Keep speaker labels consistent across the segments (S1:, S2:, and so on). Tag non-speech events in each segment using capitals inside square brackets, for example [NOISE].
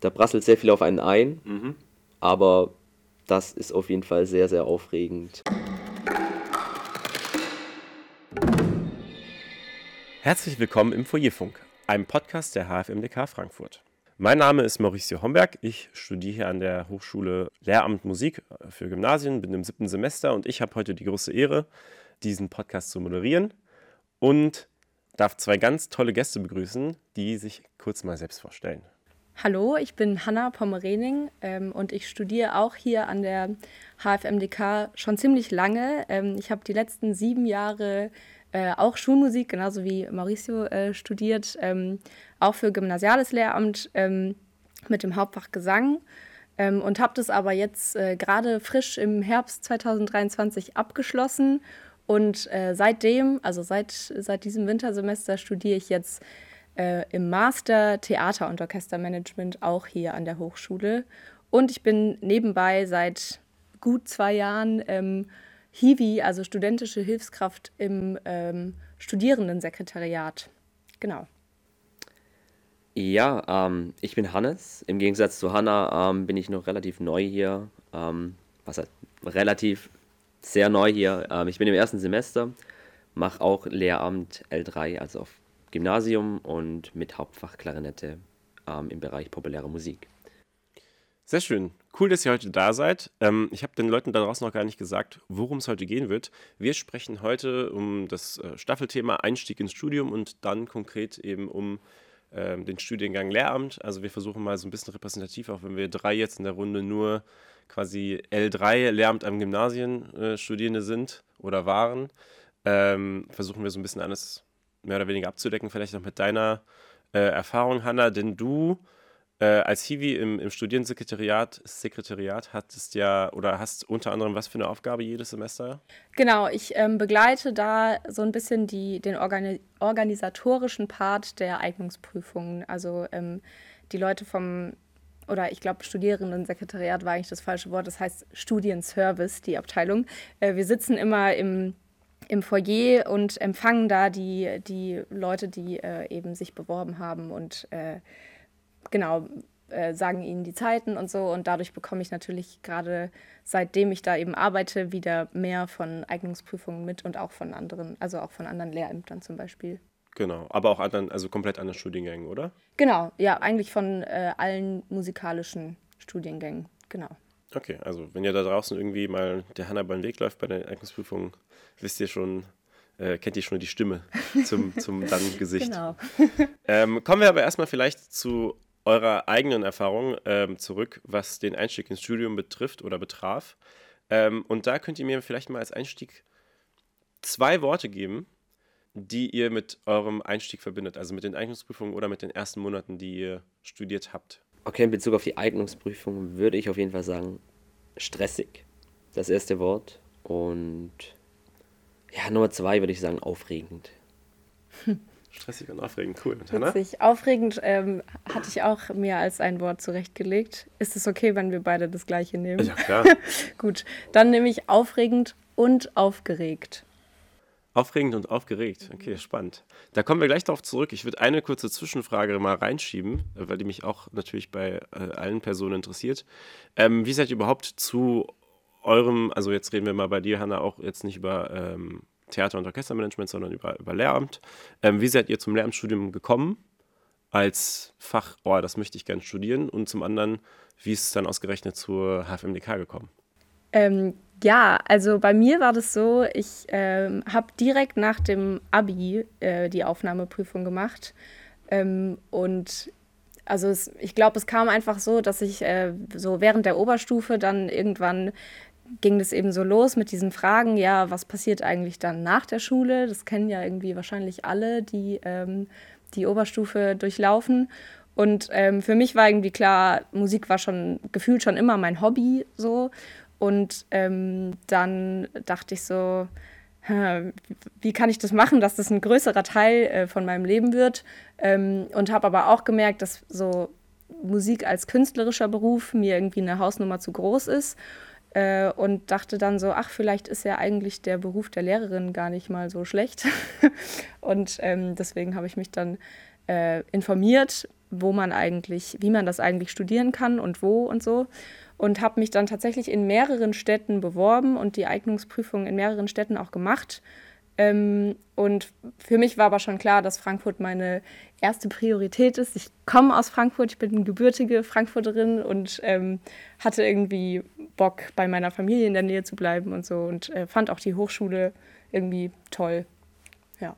S1: da prasselt sehr viel auf einen ein, mhm. aber das ist auf jeden Fall sehr, sehr aufregend.
S2: Herzlich willkommen im Foyerfunk, einem Podcast der HFMDK Frankfurt. Mein Name ist Mauricio Homberg. Ich studiere hier an der Hochschule Lehramt Musik für Gymnasien, bin im siebten Semester und ich habe heute die große Ehre, diesen Podcast zu moderieren und darf zwei ganz tolle Gäste begrüßen, die sich kurz mal selbst vorstellen.
S3: Hallo, ich bin Hanna Pommerening ähm, und ich studiere auch hier an der HFMDK schon ziemlich lange. Ähm, ich habe die letzten sieben Jahre äh, auch Schulmusik, genauso wie Mauricio äh, studiert, ähm, auch für gymnasiales Lehramt ähm, mit dem Hauptfach Gesang ähm, und habe das aber jetzt äh, gerade frisch im Herbst 2023 abgeschlossen und äh, seitdem, also seit, seit diesem Wintersemester studiere ich jetzt äh, im Master Theater- und Orchestermanagement auch hier an der Hochschule. Und ich bin nebenbei seit gut zwei Jahren ähm, Hiwi, also studentische Hilfskraft im ähm, Studierendensekretariat. Genau.
S1: Ja, ähm, ich bin Hannes. Im Gegensatz zu Hanna ähm, bin ich noch relativ neu hier. Ähm, was heißt relativ sehr neu hier. Ähm, ich bin im ersten Semester, mache auch Lehramt L3, also auf Gymnasium und mit Hauptfach Klarinette ähm, im Bereich populäre Musik.
S2: Sehr schön. Cool, dass ihr heute da seid. Ähm, ich habe den Leuten da draußen noch gar nicht gesagt, worum es heute gehen wird. Wir sprechen heute um das äh, Staffelthema Einstieg ins Studium und dann konkret eben um ähm, den Studiengang Lehramt. Also wir versuchen mal so ein bisschen repräsentativ, auch wenn wir drei jetzt in der Runde nur quasi L3 Lehramt am Gymnasien äh, Studierende sind oder waren, ähm, versuchen wir so ein bisschen alles mehr oder weniger abzudecken, vielleicht noch mit deiner äh, Erfahrung, Hanna, denn du äh, als Hiwi im, im Studierendensekretariat Sekretariat hattest ja oder hast unter anderem was für eine Aufgabe jedes Semester?
S3: Genau, ich ähm, begleite da so ein bisschen die, den Organi organisatorischen Part der Eignungsprüfungen. Also ähm, die Leute vom oder ich glaube, Studierendensekretariat war eigentlich das falsche Wort, das heißt Studienservice, die Abteilung. Äh, wir sitzen immer im im Foyer und empfangen da die, die Leute, die äh, eben sich beworben haben und äh, genau äh, sagen ihnen die Zeiten und so. Und dadurch bekomme ich natürlich gerade seitdem ich da eben arbeite, wieder mehr von Eignungsprüfungen mit und auch von anderen, also auch von anderen Lehrämtern zum Beispiel.
S2: Genau, aber auch anderen, also komplett anderen Studiengängen, oder?
S3: Genau, ja, eigentlich von äh, allen musikalischen Studiengängen, genau.
S2: Okay, also wenn ihr da draußen irgendwie mal der Hanna beim Weg läuft bei der Eignungsprüfung, wisst ihr schon, äh, kennt ihr schon die Stimme zum, [LAUGHS] zum dann Gesicht. Genau. [LAUGHS] ähm, kommen wir aber erstmal vielleicht zu eurer eigenen Erfahrung ähm, zurück, was den Einstieg ins Studium betrifft oder betraf. Ähm, und da könnt ihr mir vielleicht mal als Einstieg zwei Worte geben, die ihr mit eurem Einstieg verbindet, also mit den Eignungsprüfungen oder mit den ersten Monaten, die ihr studiert habt.
S1: Okay, in Bezug auf die Eignungsprüfung würde ich auf jeden Fall sagen, stressig. Das erste Wort. Und ja, Nummer zwei würde ich sagen, aufregend. [LAUGHS]
S2: Stressig und aufregend, cool.
S3: Witzig. Aufregend ähm, hatte ich auch mehr als ein Wort zurechtgelegt. Ist es okay, wenn wir beide das gleiche nehmen?
S2: Ja, klar. [LAUGHS]
S3: Gut, dann nehme ich aufregend und aufgeregt.
S2: Aufregend und aufgeregt. Okay, spannend. Da kommen wir gleich darauf zurück. Ich würde eine kurze Zwischenfrage mal reinschieben, weil die mich auch natürlich bei äh, allen Personen interessiert. Ähm, wie seid ihr überhaupt zu eurem, also jetzt reden wir mal bei dir, Hanna, auch jetzt nicht über ähm, Theater- und Orchestermanagement, sondern über, über Lehramt. Ähm, wie seid ihr zum Lehramtsstudium gekommen? Als Fach, oh, das möchte ich gerne studieren. Und zum anderen, wie ist es dann ausgerechnet zur HFMDK gekommen?
S3: Ähm, ja, also bei mir war das so, ich ähm, habe direkt nach dem Abi äh, die Aufnahmeprüfung gemacht. Ähm, und also es, ich glaube, es kam einfach so, dass ich äh, so während der Oberstufe dann irgendwann ging das eben so los mit diesen Fragen, ja, was passiert eigentlich dann nach der Schule? Das kennen ja irgendwie wahrscheinlich alle, die ähm, die Oberstufe durchlaufen. Und ähm, für mich war irgendwie klar, Musik war schon gefühlt schon immer mein Hobby so. Und ähm, dann dachte ich so, wie kann ich das machen, dass das ein größerer Teil äh, von meinem Leben wird? Ähm, und habe aber auch gemerkt, dass so Musik als künstlerischer Beruf mir irgendwie eine Hausnummer zu groß ist. Äh, und dachte dann so, ach, vielleicht ist ja eigentlich der Beruf der Lehrerin gar nicht mal so schlecht. [LAUGHS] und ähm, deswegen habe ich mich dann äh, informiert, wo man eigentlich, wie man das eigentlich studieren kann und wo und so. Und habe mich dann tatsächlich in mehreren Städten beworben und die Eignungsprüfung in mehreren Städten auch gemacht. Ähm, und für mich war aber schon klar, dass Frankfurt meine erste Priorität ist. Ich komme aus Frankfurt, ich bin eine gebürtige Frankfurterin und ähm, hatte irgendwie Bock, bei meiner Familie in der Nähe zu bleiben und so und äh, fand auch die Hochschule irgendwie toll. Ja.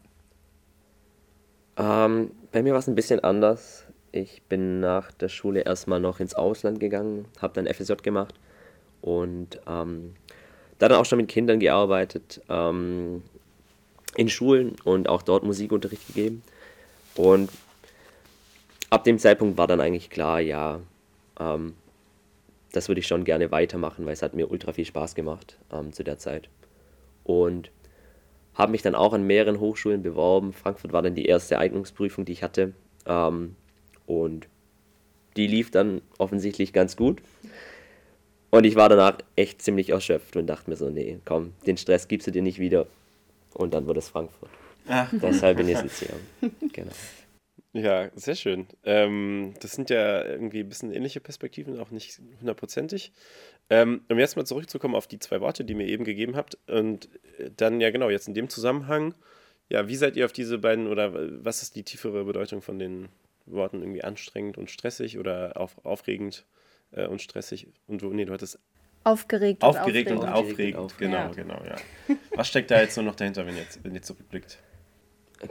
S1: Ähm, bei mir war es ein bisschen anders. Ich bin nach der Schule erstmal noch ins Ausland gegangen, habe dann FSJ gemacht und ähm, dann auch schon mit Kindern gearbeitet. Ähm, in Schulen und auch dort Musikunterricht gegeben. Und ab dem Zeitpunkt war dann eigentlich klar, ja, ähm, das würde ich schon gerne weitermachen, weil es hat mir ultra viel Spaß gemacht ähm, zu der Zeit. Und habe mich dann auch an mehreren Hochschulen beworben. Frankfurt war dann die erste Eignungsprüfung, die ich hatte. Ähm, und die lief dann offensichtlich ganz gut. Und ich war danach echt ziemlich erschöpft und dachte mir so, nee, komm, den Stress gibst du dir nicht wieder. Und dann wurde es Frankfurt. Ah. Deshalb bin ich jetzt hier. Genau.
S2: Ja, sehr schön. Ähm, das sind ja irgendwie ein bisschen ähnliche Perspektiven, auch nicht hundertprozentig. Ähm, um jetzt mal zurückzukommen auf die zwei Worte, die ihr mir eben gegeben habt. Und äh, dann, ja genau, jetzt in dem Zusammenhang, ja, wie seid ihr auf diese beiden oder was ist die tiefere Bedeutung von den Worten irgendwie anstrengend und stressig oder auf, aufregend äh, und stressig? Und nee, du hattest
S3: Aufgeregt,
S2: aufgeregt und aufregend. Und aufregend. Genau, ja. genau, ja. Was steckt da jetzt so noch dahinter, wenn ihr, jetzt, wenn ihr zurückblickt?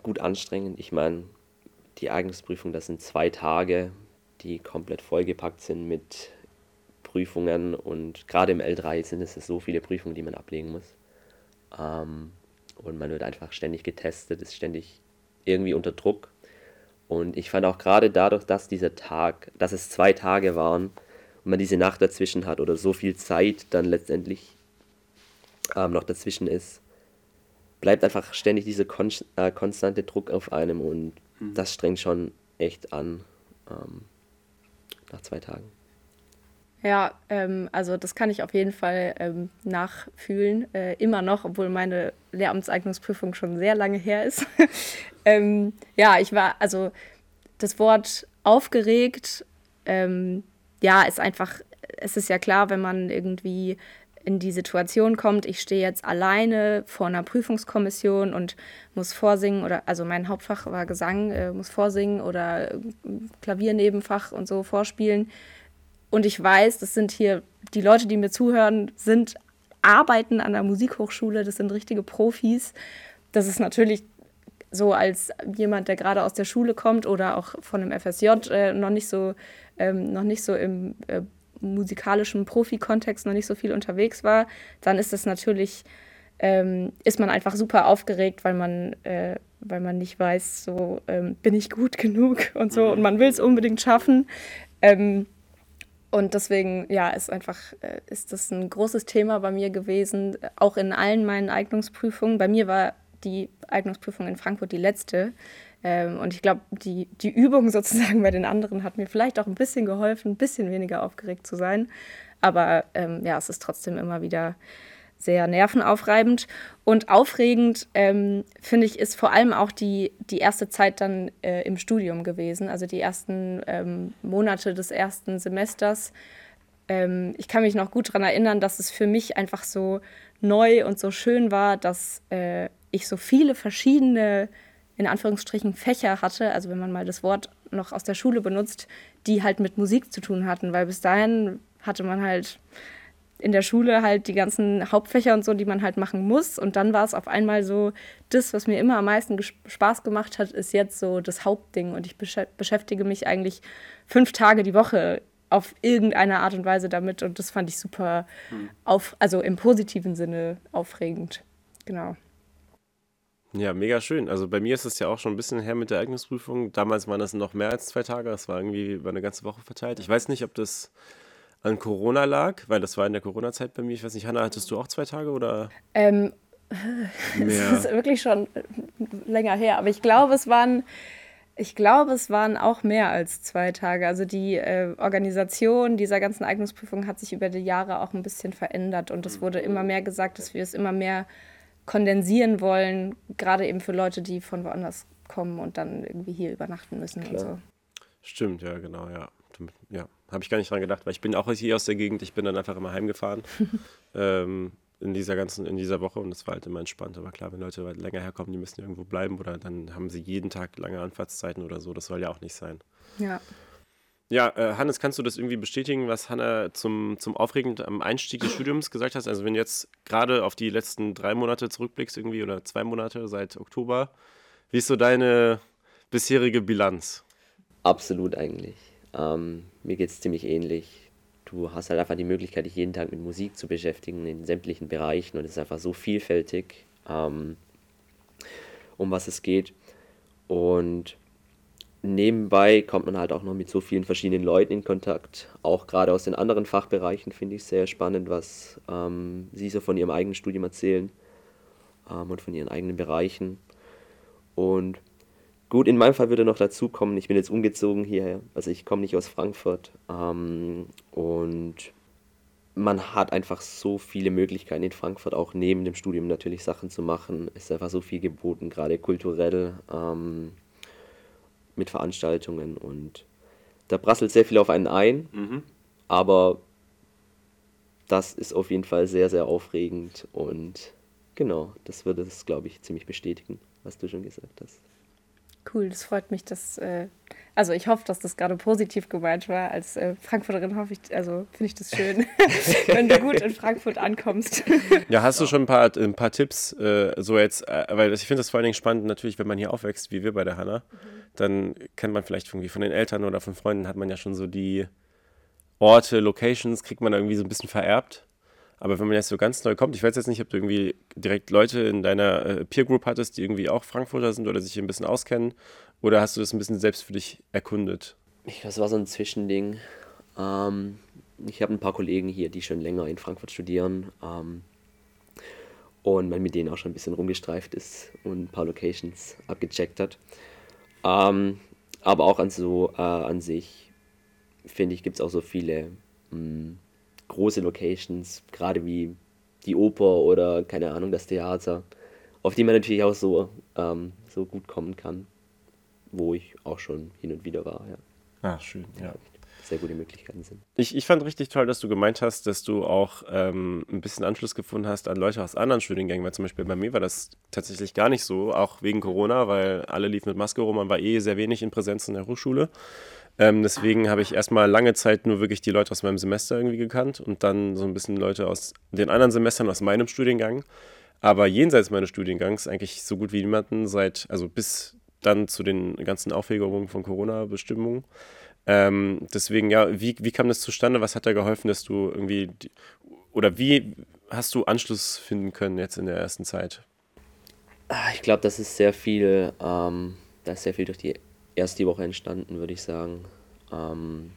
S1: Gut anstrengend. Ich meine, die Eignungsprüfung, das sind zwei Tage, die komplett vollgepackt sind mit Prüfungen und gerade im L3 sind es so viele Prüfungen, die man ablegen muss. Ähm, und man wird einfach ständig getestet, ist ständig irgendwie unter Druck. Und ich fand auch gerade dadurch, dass dieser Tag, dass es zwei Tage waren, und man diese Nacht dazwischen hat oder so viel Zeit dann letztendlich ähm, noch dazwischen ist, bleibt einfach ständig dieser kon äh, konstante Druck auf einem und mhm. das strengt schon echt an ähm, nach zwei Tagen.
S3: Ja, ähm, also das kann ich auf jeden Fall ähm, nachfühlen, äh, immer noch, obwohl meine Lehramtseignungsprüfung schon sehr lange her ist. [LAUGHS] ähm, ja, ich war, also das Wort aufgeregt ähm, ja, ist einfach, es ist ja klar, wenn man irgendwie in die Situation kommt, ich stehe jetzt alleine vor einer Prüfungskommission und muss vorsingen oder also mein Hauptfach war Gesang, äh, muss vorsingen oder äh, Klaviernebenfach und so vorspielen. Und ich weiß, das sind hier die Leute, die mir zuhören, sind arbeiten an der Musikhochschule, das sind richtige Profis. Das ist natürlich so als jemand, der gerade aus der Schule kommt oder auch von einem FSJ äh, noch nicht so ähm, noch nicht so im äh, musikalischen Profi-Kontext noch nicht so viel unterwegs war, dann ist es natürlich, ähm, ist man einfach super aufgeregt, weil man, äh, weil man nicht weiß, so ähm, bin ich gut [LAUGHS] genug und so und man will es unbedingt schaffen. Und deswegen, ja, ist einfach, äh, ist das ein großes Thema bei mir gewesen, auch in allen meinen Eignungsprüfungen. Bei mir war die Eignungsprüfung in Frankfurt die letzte. Ähm, und ich glaube, die, die Übung [LAUGHS] sozusagen bei den anderen hat mir vielleicht auch ein bisschen geholfen, ein bisschen weniger aufgeregt zu sein. Aber ähm, ja, es ist trotzdem immer wieder sehr nervenaufreibend. Und aufregend, ähm, finde ich, ist vor allem auch die, die erste Zeit dann äh, im Studium gewesen, also die ersten ähm, Monate des ersten Semesters. Ähm, ich kann mich noch gut daran erinnern, dass es für mich einfach so neu und so schön war, dass äh, ich so viele verschiedene in Anführungsstrichen Fächer hatte, also wenn man mal das Wort noch aus der Schule benutzt, die halt mit Musik zu tun hatten, weil bis dahin hatte man halt in der Schule halt die ganzen Hauptfächer und so, die man halt machen muss. Und dann war es auf einmal so, das, was mir immer am meisten Spaß gemacht hat, ist jetzt so das Hauptding. Und ich beschäftige mich eigentlich fünf Tage die Woche auf irgendeine Art und Weise damit. Und das fand ich super, hm. auf, also im positiven Sinne aufregend. Genau.
S2: Ja, mega schön. Also bei mir ist es ja auch schon ein bisschen her mit der Eignungsprüfung. Damals waren das noch mehr als zwei Tage. Das war irgendwie über eine ganze Woche verteilt. Ich weiß nicht, ob das an Corona lag, weil das war in der Corona-Zeit bei mir. Ich weiß nicht, Hanna, hattest du auch zwei Tage oder?
S3: Ähm, [LAUGHS] es ist wirklich schon länger her. Aber ich glaube, es waren, ich glaube, es waren auch mehr als zwei Tage. Also die äh, Organisation dieser ganzen Eignungsprüfung hat sich über die Jahre auch ein bisschen verändert und es wurde immer mehr gesagt, dass wir es immer mehr kondensieren wollen, gerade eben für Leute, die von woanders kommen und dann irgendwie hier übernachten müssen Klar. und so.
S2: Stimmt, ja, genau, ja. Ja, habe ich gar nicht dran gedacht, weil ich bin auch hier aus der Gegend, ich bin dann einfach immer heimgefahren [LAUGHS] ähm, in dieser ganzen, in dieser Woche und es war halt immer entspannt. Aber klar, wenn Leute länger herkommen, die müssen irgendwo bleiben oder dann haben sie jeden Tag lange Anfahrtszeiten oder so, das soll ja auch nicht sein.
S3: Ja.
S2: Ja, äh, Hannes, kannst du das irgendwie bestätigen, was Hanna zum, zum aufregend am Einstieg des Studiums gesagt hat? Also wenn du jetzt gerade auf die letzten drei Monate zurückblickst irgendwie oder zwei Monate seit Oktober, wie ist so deine bisherige Bilanz?
S1: Absolut eigentlich. Ähm, mir geht es ziemlich ähnlich. Du hast halt einfach die Möglichkeit, dich jeden Tag mit Musik zu beschäftigen in sämtlichen Bereichen und es ist einfach so vielfältig, ähm, um was es geht. Und nebenbei kommt man halt auch noch mit so vielen verschiedenen Leuten in Kontakt. Auch gerade aus den anderen Fachbereichen finde ich sehr spannend, was ähm, sie so von ihrem eigenen Studium erzählen ähm, und von ihren eigenen Bereichen. Und gut, in meinem Fall würde noch dazu kommen, ich bin jetzt umgezogen hierher. Also ich komme nicht aus Frankfurt. Ähm, und man hat einfach so viele Möglichkeiten in Frankfurt, auch neben dem Studium natürlich Sachen zu machen. Es ist einfach so viel geboten, gerade kulturell. Ähm, mit Veranstaltungen und da prasselt sehr viel auf einen ein, mhm. aber das ist auf jeden Fall sehr, sehr aufregend und genau, das würde es, glaube ich, ziemlich bestätigen, was du schon gesagt hast.
S3: Cool, das freut mich, dass, äh, also ich hoffe, dass das gerade positiv gemeint war. Als äh, Frankfurterin hoffe ich, also finde ich das schön, [LAUGHS] wenn du gut in Frankfurt ankommst.
S2: ja, hast du schon ein paar, ein paar Tipps, äh, so jetzt, äh, weil ich finde das vor allen Dingen spannend, natürlich, wenn man hier aufwächst, wie wir bei der Hanna, mhm. dann kennt man vielleicht irgendwie von den Eltern oder von Freunden, hat man ja schon so die Orte, Locations, kriegt man irgendwie so ein bisschen vererbt. Aber wenn man jetzt so ganz neu kommt, ich weiß jetzt nicht, ob du irgendwie direkt Leute in deiner äh, Peer Group hattest, die irgendwie auch Frankfurter sind oder sich ein bisschen auskennen, oder hast du das ein bisschen selbst für dich erkundet?
S1: Das war so ein Zwischending. Ähm, ich habe ein paar Kollegen hier, die schon länger in Frankfurt studieren ähm, und man mit denen auch schon ein bisschen rumgestreift ist und ein paar Locations abgecheckt hat. Ähm, aber auch an so äh, an sich finde ich gibt es auch so viele mh, hm, große Locations, gerade wie die Oper oder keine Ahnung, das Theater, auf die man natürlich auch so, ähm, so gut kommen kann, wo ich auch schon hin und wieder war. Ja.
S2: Ah, schön, ja.
S1: Sehr gute Möglichkeiten sind.
S2: Ich, ich fand richtig toll, dass du gemeint hast, dass du auch ähm, ein bisschen Anschluss gefunden hast an Leute aus anderen Studiengängen, weil zum Beispiel bei mir war das tatsächlich gar nicht so, auch wegen Corona, weil alle liefen mit Maske rum, man war eh sehr wenig in Präsenz in der Hochschule. Ähm, deswegen habe ich erstmal lange Zeit nur wirklich die Leute aus meinem Semester irgendwie gekannt und dann so ein bisschen Leute aus den anderen Semestern aus meinem Studiengang. Aber jenseits meines Studiengangs eigentlich so gut wie niemanden seit, also bis dann zu den ganzen Aufregerungen von Corona-Bestimmungen. Ähm, deswegen, ja, wie, wie kam das zustande? Was hat da geholfen, dass du irgendwie, oder wie hast du Anschluss finden können jetzt in der ersten Zeit?
S1: Ah, ich glaube, das ist sehr viel, ähm, da ist sehr viel durch die erst die Woche entstanden, würde ich sagen. Ähm,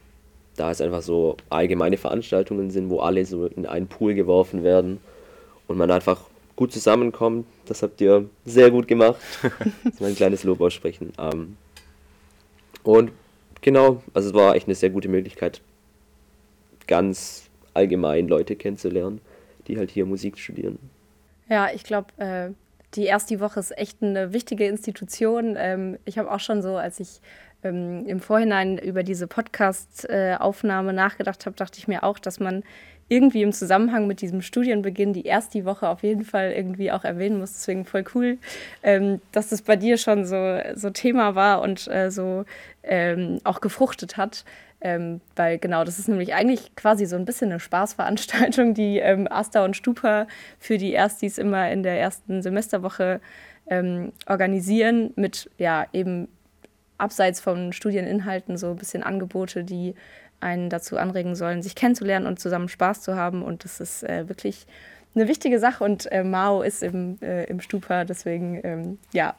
S1: da es einfach so allgemeine Veranstaltungen sind, wo alle so in einen Pool geworfen werden und man einfach gut zusammenkommt. Das habt ihr sehr gut gemacht. [LAUGHS] das ist mein kleines Lob aussprechen. Ähm, und genau, also es war echt eine sehr gute Möglichkeit, ganz allgemein Leute kennenzulernen, die halt hier Musik studieren.
S3: Ja, ich glaube, äh, die erste Woche ist echt eine wichtige Institution. Ähm, ich habe auch schon so, als ich ähm, im Vorhinein über diese Podcast-Aufnahme äh, nachgedacht habe, dachte ich mir auch, dass man irgendwie im Zusammenhang mit diesem Studienbeginn die erste Woche auf jeden Fall irgendwie auch erwähnen muss. Deswegen voll cool, ähm, dass das bei dir schon so, so Thema war und äh, so ähm, auch gefruchtet hat. Ähm, weil genau, das ist nämlich eigentlich quasi so ein bisschen eine Spaßveranstaltung, die ähm, Asta und Stupa für die Erstis immer in der ersten Semesterwoche ähm, organisieren mit ja eben abseits von Studieninhalten so ein bisschen Angebote, die einen dazu anregen sollen, sich kennenzulernen und zusammen Spaß zu haben. Und das ist äh, wirklich eine wichtige Sache und äh, Mao ist im, äh, im Stupa, deswegen ähm, ja,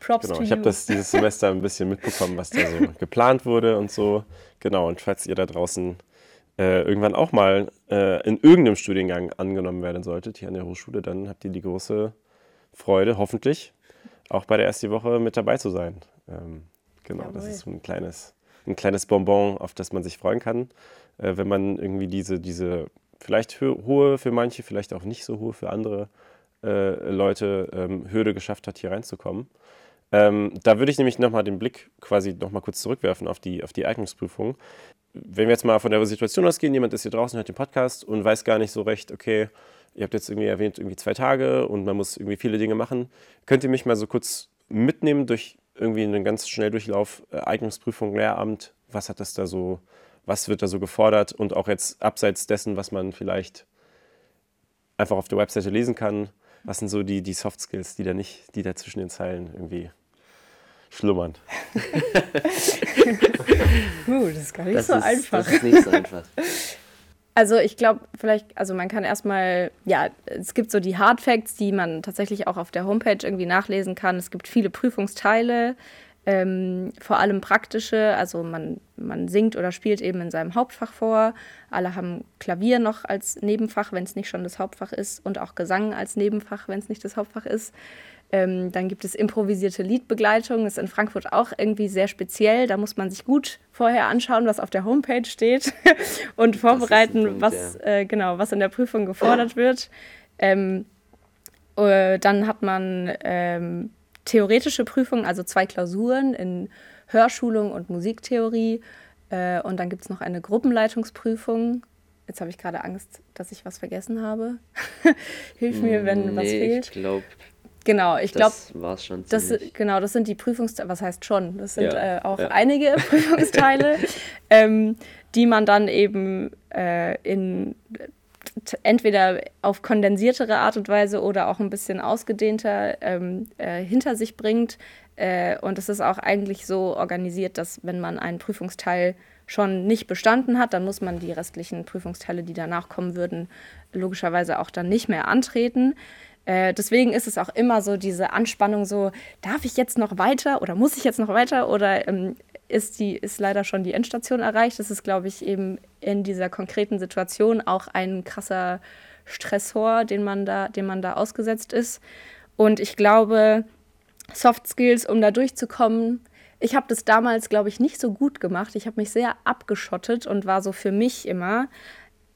S3: Props
S2: genau,
S3: to
S2: ich habe das dieses Semester ein bisschen mitbekommen, was da so [LAUGHS] geplant wurde und so. Genau, und falls ihr da draußen äh, irgendwann auch mal äh, in irgendeinem Studiengang angenommen werden solltet, hier an der Hochschule, dann habt ihr die große Freude, hoffentlich, auch bei der ersten Woche mit dabei zu sein. Ähm, genau, Jawohl. das ist so ein kleines, ein kleines Bonbon, auf das man sich freuen kann, äh, wenn man irgendwie diese, diese vielleicht hohe für manche, vielleicht auch nicht so hohe für andere äh, Leute ähm, Hürde geschafft hat, hier reinzukommen. Ähm, da würde ich nämlich nochmal den Blick quasi nochmal kurz zurückwerfen auf die, auf die Eignungsprüfung. Wenn wir jetzt mal von der Situation ausgehen, jemand ist hier draußen, hört den Podcast und weiß gar nicht so recht, okay, ihr habt jetzt irgendwie erwähnt, irgendwie zwei Tage und man muss irgendwie viele Dinge machen. Könnt ihr mich mal so kurz mitnehmen durch irgendwie einen ganz Schnelldurchlauf, äh, Eignungsprüfung, Lehramt? Was hat das da so, was wird da so gefordert und auch jetzt abseits dessen, was man vielleicht einfach auf der Webseite lesen kann, was sind so die, die Soft Skills, die da nicht, die da zwischen den Zeilen irgendwie schlummern? [LAUGHS]
S3: uh, das ist gar nicht
S1: Das
S3: so
S1: ist,
S3: einfach.
S1: Das ist nicht so einfach. [LAUGHS]
S3: Also ich glaube, vielleicht, also man kann erstmal, ja, es gibt so die Hard Facts, die man tatsächlich auch auf der Homepage irgendwie nachlesen kann. Es gibt viele Prüfungsteile, ähm, vor allem praktische. Also man, man singt oder spielt eben in seinem Hauptfach vor. Alle haben Klavier noch als Nebenfach, wenn es nicht schon das Hauptfach ist, und auch Gesang als Nebenfach, wenn es nicht das Hauptfach ist. Ähm, dann gibt es improvisierte Liedbegleitung. Das ist in Frankfurt auch irgendwie sehr speziell. Da muss man sich gut vorher anschauen, was auf der Homepage steht [LAUGHS] und vorbereiten,
S1: Punkt,
S3: was, äh, genau, was in der Prüfung gefordert wird. Ähm, äh, dann hat man ähm, theoretische Prüfungen, also zwei Klausuren in Hörschulung und Musiktheorie. Äh, und dann gibt es noch eine Gruppenleitungsprüfung. Jetzt habe ich gerade Angst, dass ich was vergessen habe. [LAUGHS] Hilf mir, wenn was
S1: nee,
S3: fehlt.
S1: ich glaube,
S3: Genau, ich glaube,
S1: das war es schon
S3: das, genau, das sind die Prüfungsteile, was heißt schon? Das sind
S1: Ja,
S3: äh, auch
S1: ja.
S3: einige [LAUGHS] Prüfungsteile, ähm, die man dann eben äh, in entweder auf kondensiertere Art und Weise oder auch ein bisschen ausgedehnter ähm, äh, hinter sich bringt. Äh, und es ist auch eigentlich so organisiert, dass wenn man einen Prüfungsteil schon nicht bestanden hat, dann muss man die restlichen Prüfungsteile, die danach kommen würden, logischerweise auch dann nicht mehr antreten. Äh, deswegen ist es auch immer so diese Anspannung so, darf ich jetzt noch weiter oder muss ich jetzt noch weiter oder ähm, ist, die, ist leider schon die Endstation erreicht. Das ist, glaube ich, eben in dieser konkreten Situation auch ein krasser Stressor, den man da, dem man da ausgesetzt ist. Und ich glaube, Soft Skills, um da durchzukommen, ich habe das damals, glaube ich, nicht so gut gemacht. Ich habe mich sehr abgeschottet und war so für mich immer.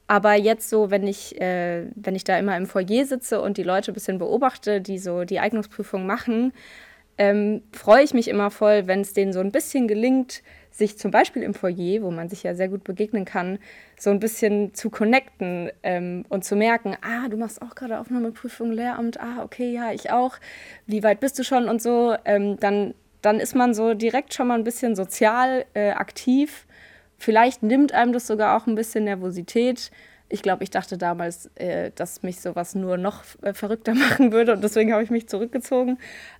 S3: Aber jetzt so, wenn ich, äh, wenn ich da immer im Foyer sitze und die Leute ein bisschen beobachte, die so die Eignungsprüfung machen, ähm, freue ich mich immer voll, wenn es denen so ein bisschen gelingt, sich zum Beispiel im Foyer, wo man sich ja sehr gut begegnen kann, so ein bisschen zu connecten ähm, und zu merken, ah, du machst auch gerade Aufnahmeprüfung, Lehramt, ah, okay, ja, ich auch, wie weit bist du schon und so, ähm, dann, dann ist man so direkt schon mal ein bisschen sozial äh, aktiv. Vielleicht nimmt einem das sogar auch ein bisschen Nervosität. Ich glaube, ich dachte damals, äh, dass mich sowas nur noch äh, verrückter [LAUGHS] machen würde und deswegen habe ich mich zurückgezogen.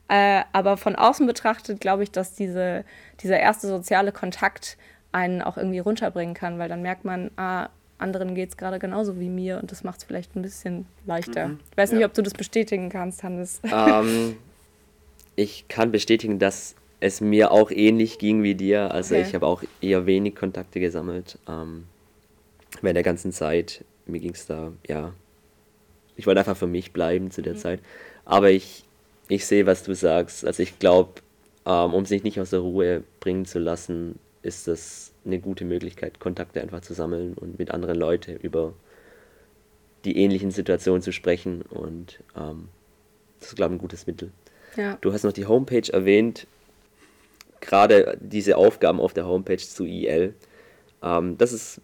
S3: Äh, aber von außen betrachtet glaube ich, dass diese, dieser erste soziale Kontakt einen auch irgendwie runterbringen kann, weil dann merkt man, ah, anderen geht es gerade genauso wie mir und das macht es vielleicht ein bisschen leichter. Ich weiß nicht,
S2: Ja.
S3: ob du das bestätigen kannst, Hannes. [LAUGHS]
S1: ähm, ich kann bestätigen, dass es mir auch ähnlich ging wie dir. Also
S3: Okay.
S1: ich habe auch eher wenig Kontakte gesammelt ähm, während der ganzen Zeit. Mir ging es da, ja, ich wollte einfach für mich bleiben zu der Zeit. Aber ich, ich sehe, was du sagst. Also ich glaube, ähm, um sich nicht aus der Ruhe bringen zu lassen, ist das eine gute Möglichkeit, Kontakte einfach zu sammeln und mit anderen Leuten über die ähnlichen Situationen zu sprechen. Und ähm, das ist, glaube ich, ein gutes Mittel.
S3: Ja.
S1: Du hast noch die Homepage erwähnt, gerade diese Aufgaben auf der Homepage zu IL. Ähm, das ist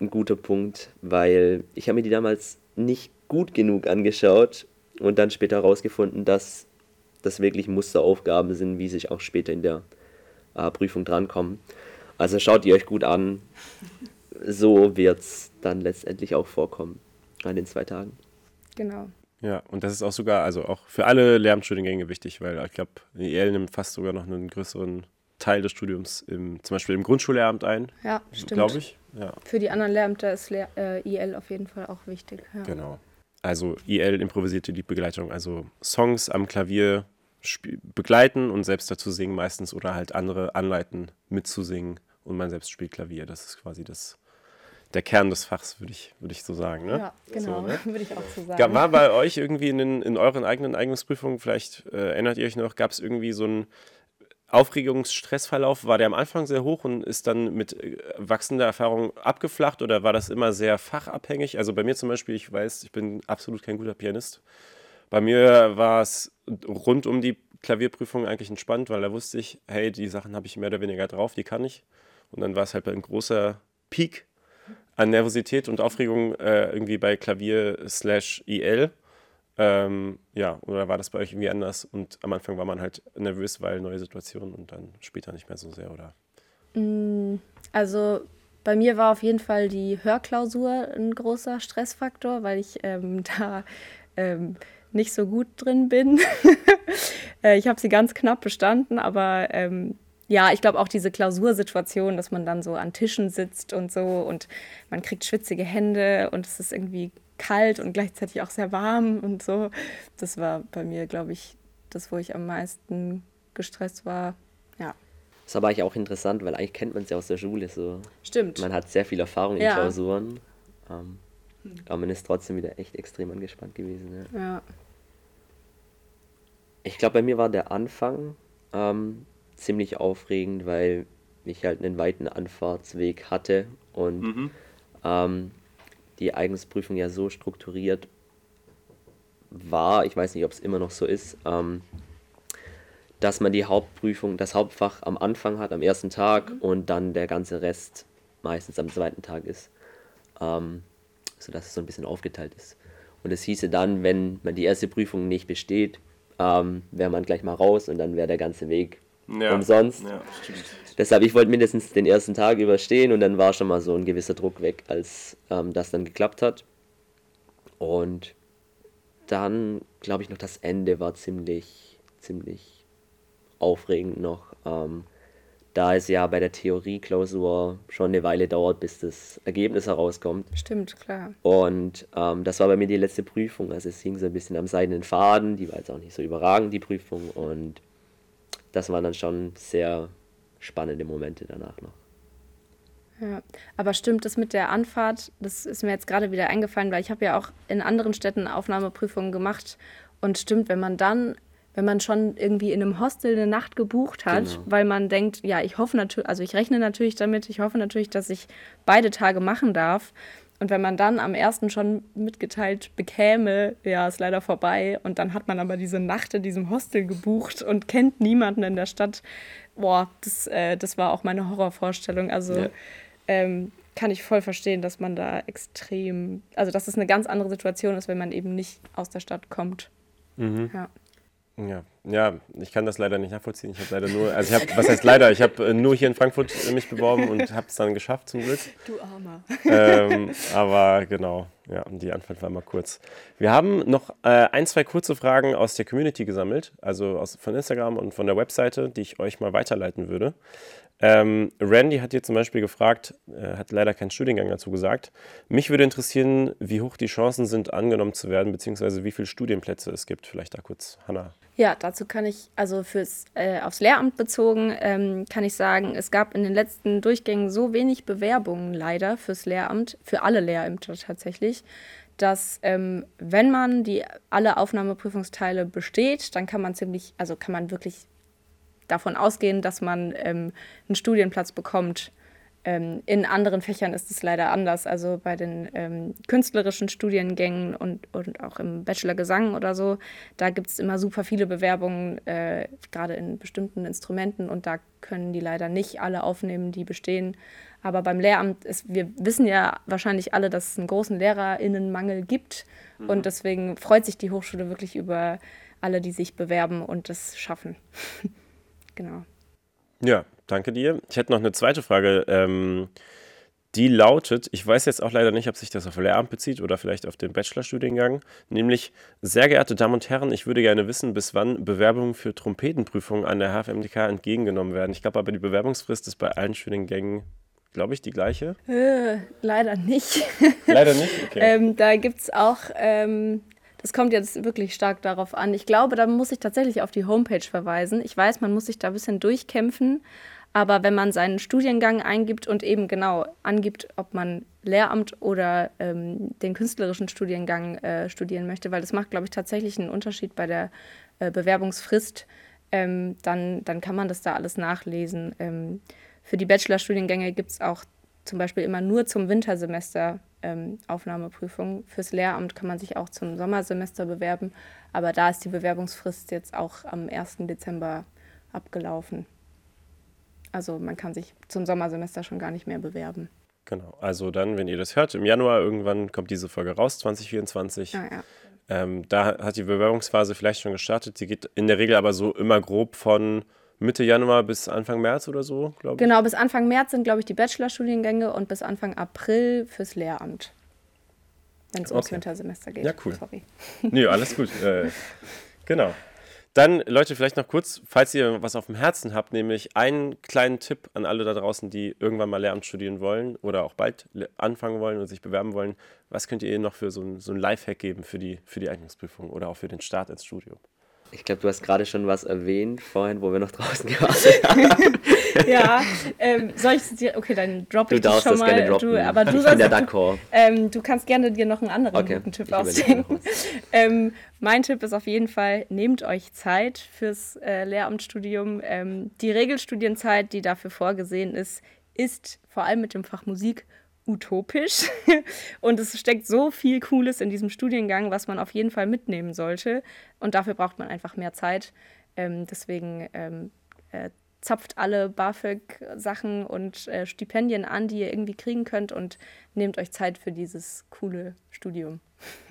S1: ein guter Punkt, weil ich habe mir die damals nicht gut genug angeschaut und dann später herausgefunden, dass das wirklich Musteraufgaben sind, wie sich auch später in der äh, Prüfung drankommen. Also schaut ihr euch gut an. So wird es dann letztendlich auch vorkommen an den zwei Tagen.
S3: Genau.
S2: Ja, und das ist auch sogar, also auch für alle Lehramtsstudiengänge wichtig, weil ich glaube, die EL nimmt fast sogar noch einen größeren Teil des Studiums, im, zum Beispiel im Grundschullehramt ein,
S3: Ja, stimmt.
S2: glaube ich. Ja,
S3: Für die anderen Lehrämter ist Lehr äh, IL auf jeden Fall auch wichtig. Ja.
S2: genau. Also IL, improvisierte Liedbegleitung, also Songs am Klavier begleiten und selbst dazu singen meistens oder halt andere anleiten, mitzusingen und man selbst spielt Klavier. Das ist quasi das, der Kern des Fachs, würde ich, würde ich so sagen. Ne?
S3: Ja, genau,
S2: So, ne? [LAUGHS]
S3: würde ich auch so sagen.
S2: War bei euch irgendwie in, den, in euren eigenen Eignungsprüfungen, vielleicht äh, erinnert ihr euch noch, gab es irgendwie so einen Aufregungsstressverlauf? War der am Anfang sehr hoch und ist dann mit äh, wachsender Erfahrung abgeflacht oder war das immer sehr fachabhängig? Also bei mir zum Beispiel, ich weiß, ich bin absolut kein guter Pianist. Bei mir war es rund um die Klavierprüfung eigentlich entspannt, weil da wusste ich, hey, die Sachen habe ich mehr oder weniger drauf, die kann ich. Und dann war es halt ein großer Peak an Nervosität und Aufregung äh, irgendwie bei Klavier slash IL. Ähm, ja, oder war das bei euch irgendwie anders? Und am Anfang war man halt nervös, weil neue Situationen und dann später nicht mehr so sehr, oder?
S3: Mm, also bei mir war auf jeden Fall die Hörklausur ein großer Stressfaktor, weil ich ähm, [LAUGHS] da ähm, nicht so gut drin bin. [LAUGHS] Äh, ich habe sie ganz knapp bestanden, aber ähm, ja, ich glaube auch diese Klausursituation, dass man dann so an Tischen sitzt und so und man kriegt schwitzige Hände und es ist irgendwie kalt und gleichzeitig auch sehr warm und so. Das war bei mir, glaube ich, das, wo ich am meisten gestresst war. Ja.
S1: Das aber eigentlich auch interessant, weil eigentlich kennt man es ja aus der Schule so.
S3: Stimmt.
S1: Man hat sehr viel Erfahrung in
S3: Ja.
S1: Klausuren. Ähm, aber man ist trotzdem wieder echt extrem angespannt gewesen. Ja.
S3: Ja.
S1: Ich glaube, bei mir war der Anfang ähm, ziemlich aufregend, weil ich halt einen weiten Anfahrtsweg hatte und ähm, die Eignungsprüfung ja so strukturiert war, ich weiß nicht, ob es immer noch so ist, ähm, dass man die Hauptprüfung, das Hauptfach am Anfang hat, am ersten Tag und dann der ganze Rest meistens am zweiten Tag ist. Ähm, sodass es so ein bisschen aufgeteilt ist. Und es hieße dann, wenn man die erste Prüfung nicht besteht, ähm, wäre man gleich mal raus und dann wäre der ganze Weg umsonst.
S2: Ja, stimmt.
S1: Deshalb, ich wollte mindestens den ersten Tag überstehen und dann war schon mal so ein gewisser Druck weg, als ähm, das dann geklappt hat. Und dann, glaube ich, noch das Ende war ziemlich, ziemlich aufregend noch. Ähm, da es ja bei der Theorieklausur schon eine Weile dauert, bis das Ergebnis herauskommt.
S3: Stimmt, klar.
S1: Und ähm, das war bei mir die letzte Prüfung. Also es hing so ein bisschen am seidenen Faden. Die war jetzt auch nicht so überragend, die Prüfung. Und das waren dann schon sehr spannende Momente danach noch.
S3: Ja, aber stimmt das mit der Anfahrt, das ist mir jetzt gerade wieder eingefallen, weil ich habe ja auch in anderen Städten Aufnahmeprüfungen gemacht und stimmt, wenn man dann, wenn man schon irgendwie in einem Hostel eine Nacht gebucht hat,
S1: Genau.
S3: weil man denkt, ja, ich hoffe natürlich, also ich rechne natürlich damit, ich hoffe natürlich, dass ich beide Tage machen darf. Und wenn man dann am ersten schon mitgeteilt bekäme, ja, ist leider vorbei. Und dann hat man aber diese Nacht in diesem Hostel gebucht und kennt niemanden in der Stadt. Boah, das, äh, das war auch meine Horrorvorstellung. Also
S1: Ja.
S3: ähm, kann ich voll verstehen, dass man da extrem, also dass es eine ganz andere Situation ist, wenn man eben nicht aus der Stadt kommt. Ja.
S2: Ja, ja, ich kann das leider nicht nachvollziehen. Ich habe leider nur, also ich habe, was heißt leider, ich habe äh, nur hier in Frankfurt äh, mich beworben und habe es dann geschafft zum Glück.
S3: Du Armer.
S2: ähm, aber genau, ja, die Antwort war mal kurz. Wir haben noch äh, ein, zwei kurze Fragen aus der Community gesammelt, also aus, von Instagram und von der Webseite, die ich euch mal weiterleiten würde. Ähm, Randy hat hier zum Beispiel gefragt, äh, hat leider keinen Studiengang dazu gesagt. Mich würde interessieren, wie hoch die Chancen sind, angenommen zu werden, beziehungsweise wie viele Studienplätze es gibt. Vielleicht da kurz, Hanna.
S3: Ja, dazu kann ich, also fürs, äh, aufs Lehramt bezogen, ähm, kann ich sagen, es gab in den letzten Durchgängen so wenig Bewerbungen leider fürs Lehramt, für alle Lehrämter tatsächlich, dass ähm, wenn man die alle Aufnahmeprüfungsteile besteht, dann kann man ziemlich, also kann man wirklich davon ausgehen, dass man ähm, einen Studienplatz bekommt. Ähm, in anderen Fächern ist es leider anders. Also bei den ähm, künstlerischen Studiengängen und, und auch im Bachelor Gesang oder so, da gibt es immer super viele Bewerbungen, äh, gerade in bestimmten Instrumenten und da können die leider nicht alle aufnehmen, die bestehen. Aber beim Lehramt ist, wir wissen ja wahrscheinlich alle, dass es einen großen LehrerInnenmangel gibt und deswegen freut sich die Hochschule wirklich über alle, die sich bewerben und das schaffen. [LAUGHS] genau.
S2: Ja, danke dir. Ich hätte noch eine zweite Frage. Ähm, die lautet, ich weiß jetzt auch leider nicht, ob sich das auf Lehramt bezieht oder vielleicht auf den Bachelorstudiengang, nämlich, sehr geehrte Damen und Herren, ich würde gerne wissen, bis wann Bewerbungen für Trompetenprüfungen an der HFMDK entgegengenommen werden. Ich glaube aber, die Bewerbungsfrist ist bei allen Studiengängen, glaube ich, die gleiche.
S3: Äh, leider nicht.
S2: Leider nicht? [LAUGHS] Okay.
S3: ähm, da gibt es auch, ähm, das kommt jetzt wirklich stark darauf an. Ich glaube, da muss ich tatsächlich auf die Homepage verweisen. Ich weiß, man muss sich da ein bisschen durchkämpfen, aber wenn man seinen Studiengang eingibt und eben genau angibt, ob man Lehramt oder ähm, den künstlerischen Studiengang äh, studieren möchte, weil das macht, glaube ich, tatsächlich einen Unterschied bei der äh, Bewerbungsfrist, ähm, dann, dann kann man das da alles nachlesen. Ähm, für die Bachelorstudiengänge gibt es auch zum Beispiel immer nur zum Wintersemester ähm, Aufnahmeprüfung. Fürs Lehramt kann man sich auch zum Sommersemester bewerben, aber da ist die Bewerbungsfrist jetzt auch am 1. Dezember abgelaufen. Also man kann sich zum Sommersemester schon gar nicht mehr bewerben.
S2: Genau, also dann, wenn ihr das hört, im Januar irgendwann kommt diese Folge raus, 2024.
S3: Ah, ja.
S2: Ähm, da hat die Bewerbungsphase vielleicht schon gestartet. Sie geht in der Regel aber so immer grob von Mitte Januar bis Anfang März oder so, glaube ich.
S3: Genau, bis Anfang März sind, glaube ich, die Bachelorstudiengänge und bis Anfang April fürs Lehramt. Wenn es ums
S2: Okay.
S3: Wintersemester geht.
S2: Ja, cool.
S3: Sorry. [LAUGHS]
S2: Nee, alles gut. äh, genau. Dann, Leute, vielleicht noch kurz, falls ihr was auf dem Herzen habt, nämlich einen kleinen Tipp an alle da draußen, die irgendwann mal Lehramt studieren wollen oder auch bald anfangen wollen und sich bewerben wollen. Was könnt ihr ihnen noch für so ein, so ein Lifehack geben für die, für die Eignungsprüfung oder auch für den Start ins Studium?
S1: Ich glaube, du hast gerade schon was erwähnt vorhin, wo wir noch [LAUGHS] draußen gewartet haben. [LAUGHS]
S3: ja, ähm, soll ich dir, okay, dann droppe
S1: Du
S3: ich das
S1: darfst
S3: schon
S1: das
S3: mal.
S1: gerne droppen.
S3: Du, aber du
S1: ich bin der
S3: sollst-
S1: D'accord.
S3: Ähm, du kannst gerne dir noch einen anderen
S1: Okay,
S3: guten Tipp ausdenken. [LAUGHS] Ähm, mein Tipp ist auf jeden Fall, nehmt euch Zeit fürs äh, Lehramtsstudium. Ähm, die Regelstudienzeit, die dafür vorgesehen ist, ist vor allem mit dem Fach Musik utopisch. [LAUGHS] Und es steckt so viel Cooles in diesem Studiengang, was man auf jeden Fall mitnehmen sollte. Und dafür braucht man einfach mehr Zeit. Ähm, deswegen ähm, äh, zapft alle BAföG-Sachen und äh, Stipendien an, die ihr irgendwie kriegen könnt und nehmt euch Zeit für dieses coole Studium. [LAUGHS]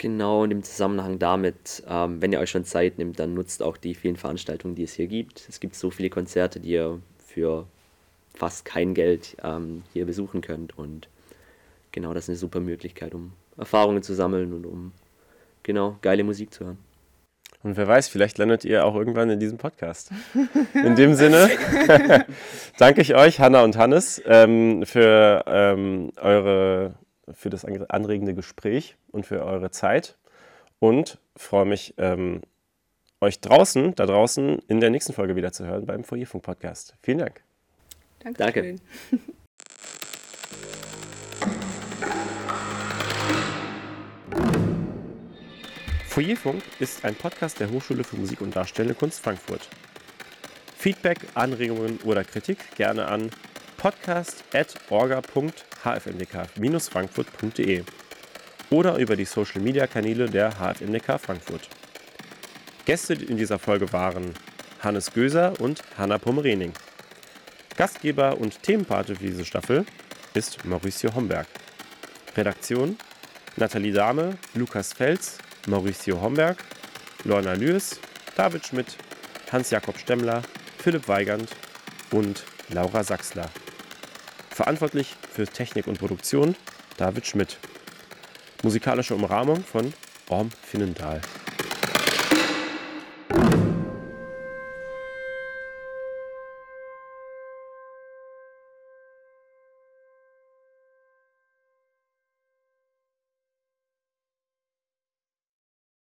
S1: Genau, und im Zusammenhang damit, ähm, wenn ihr euch schon Zeit nehmt, dann nutzt auch die vielen Veranstaltungen, die es hier gibt. Es gibt so viele Konzerte, die ihr für fast kein Geld ähm, hier besuchen könnt. Und genau, das ist eine super Möglichkeit, um Erfahrungen zu sammeln und um genau geile Musik zu hören.
S2: Und wer weiß, vielleicht landet ihr auch irgendwann in diesem Podcast. [LAUGHS] In dem Sinne [LAUGHS] danke ich euch, Hanna und Hannes, ähm, für, ähm, eure, für das anregende Gespräch und für eure Zeit. Und freue mich, ähm, euch draußen, da draußen in der nächsten Folge wieder zu hören beim Foyerfunk-Podcast. Vielen Dank.
S3: Danke.
S1: Danke. [LAUGHS]
S2: Foyerfunk ist ein Podcast der Hochschule für Musik und Darstellende Kunst Frankfurt. Feedback, Anregungen oder Kritik gerne an podcast.orga.hfmdk-frankfurt.de oder über die Social Media Kanäle der HFMDK Frankfurt. Gäste in dieser Folge waren Hannes Göser und Hanna Pomerening. Gastgeber und Themenpate für diese Staffel ist Mauricio Homberg. Redaktion Nathalie Dahme, Lukas Fels, Mauricio Homberg, Lorna Lües, David Schmidt, Hans-Jakob Stemmler, Philipp Weigand und Laura Sachsler. Verantwortlich für Technik und Produktion David Schmidt. Musikalische Umrahmung von Orm Finnendahl.